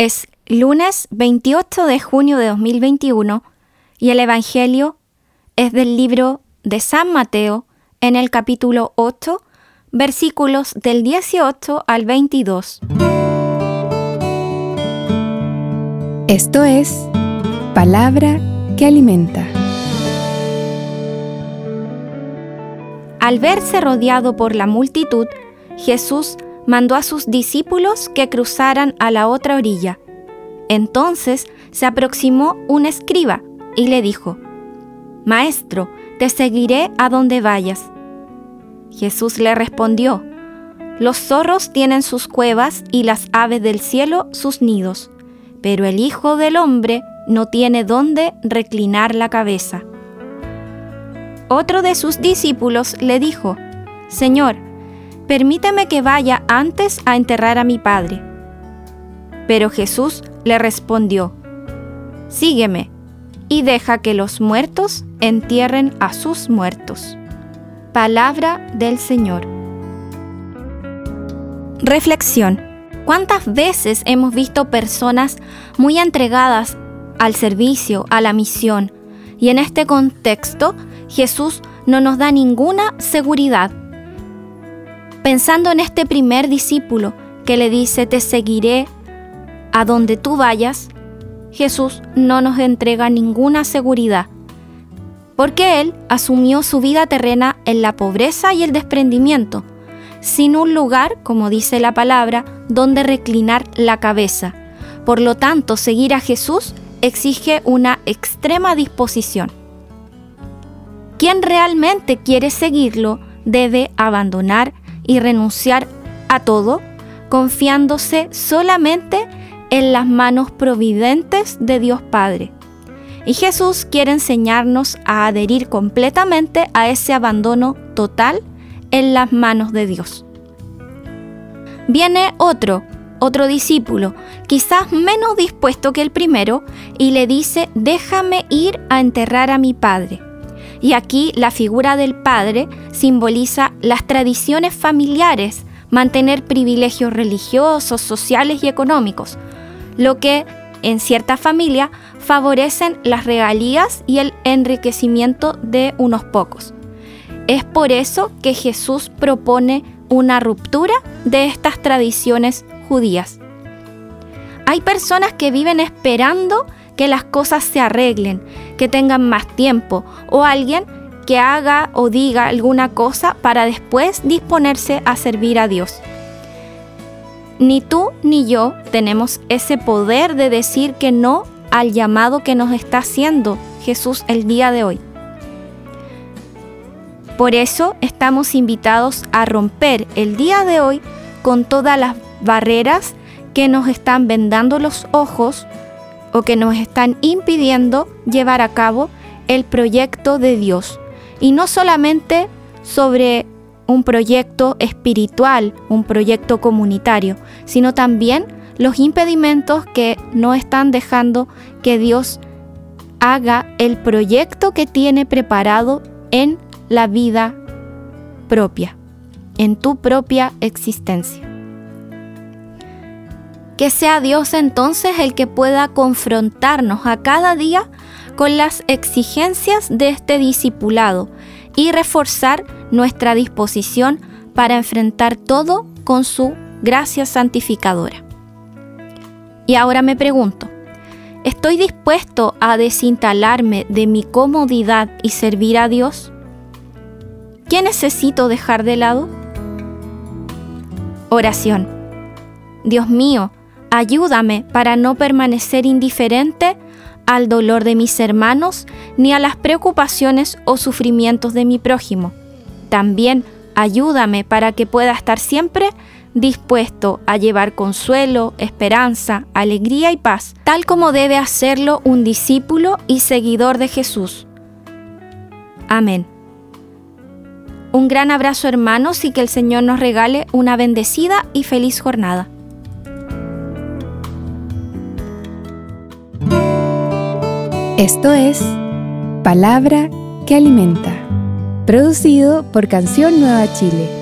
Es lunes 28 de junio de 2021 y el Evangelio es del libro de San Mateo en el capítulo 8, versículos del 18 al 22. Esto es palabra que alimenta. Al verse rodeado por la multitud, Jesús mandó a sus discípulos que cruzaran a la otra orilla. Entonces se aproximó un escriba y le dijo, Maestro, te seguiré a donde vayas. Jesús le respondió, Los zorros tienen sus cuevas y las aves del cielo sus nidos, pero el Hijo del Hombre no tiene dónde reclinar la cabeza. Otro de sus discípulos le dijo, Señor, permíteme que vaya antes a enterrar a mi padre. Pero Jesús le respondió, Sígueme y deja que los muertos entierren a sus muertos. Palabra del Señor. Reflexión. ¿Cuántas veces hemos visto personas muy entregadas al servicio, a la misión? Y en este contexto, Jesús no nos da ninguna seguridad Pensando en este primer discípulo que le dice, te seguiré a donde tú vayas, Jesús no nos entrega ninguna seguridad, porque Él asumió su vida terrena en la pobreza y el desprendimiento, sin un lugar, como dice la palabra, donde reclinar la cabeza. Por lo tanto, seguir a Jesús exige una extrema disposición. Quien realmente quiere seguirlo debe abandonar y renunciar a todo, confiándose solamente en las manos providentes de Dios Padre. Y Jesús quiere enseñarnos a adherir completamente a ese abandono total en las manos de Dios. Viene otro, otro discípulo, quizás menos dispuesto que el primero, y le dice, déjame ir a enterrar a mi padre. Y aquí la figura del padre simboliza las tradiciones familiares, mantener privilegios religiosos, sociales y económicos, lo que en cierta familia favorecen las regalías y el enriquecimiento de unos pocos. Es por eso que Jesús propone una ruptura de estas tradiciones judías. Hay personas que viven esperando que las cosas se arreglen, que tengan más tiempo o alguien que haga o diga alguna cosa para después disponerse a servir a Dios. Ni tú ni yo tenemos ese poder de decir que no al llamado que nos está haciendo Jesús el día de hoy. Por eso estamos invitados a romper el día de hoy con todas las barreras que nos están vendando los ojos o que nos están impidiendo llevar a cabo el proyecto de Dios. Y no solamente sobre un proyecto espiritual, un proyecto comunitario, sino también los impedimentos que no están dejando que Dios haga el proyecto que tiene preparado en la vida propia, en tu propia existencia. Que sea Dios entonces el que pueda confrontarnos a cada día con las exigencias de este discipulado y reforzar nuestra disposición para enfrentar todo con su gracia santificadora. Y ahora me pregunto, ¿estoy dispuesto a desinstalarme de mi comodidad y servir a Dios? ¿Qué necesito dejar de lado? Oración. Dios mío, Ayúdame para no permanecer indiferente al dolor de mis hermanos ni a las preocupaciones o sufrimientos de mi prójimo. También ayúdame para que pueda estar siempre dispuesto a llevar consuelo, esperanza, alegría y paz, tal como debe hacerlo un discípulo y seguidor de Jesús. Amén. Un gran abrazo hermanos y que el Señor nos regale una bendecida y feliz jornada. Esto es Palabra que Alimenta, producido por Canción Nueva Chile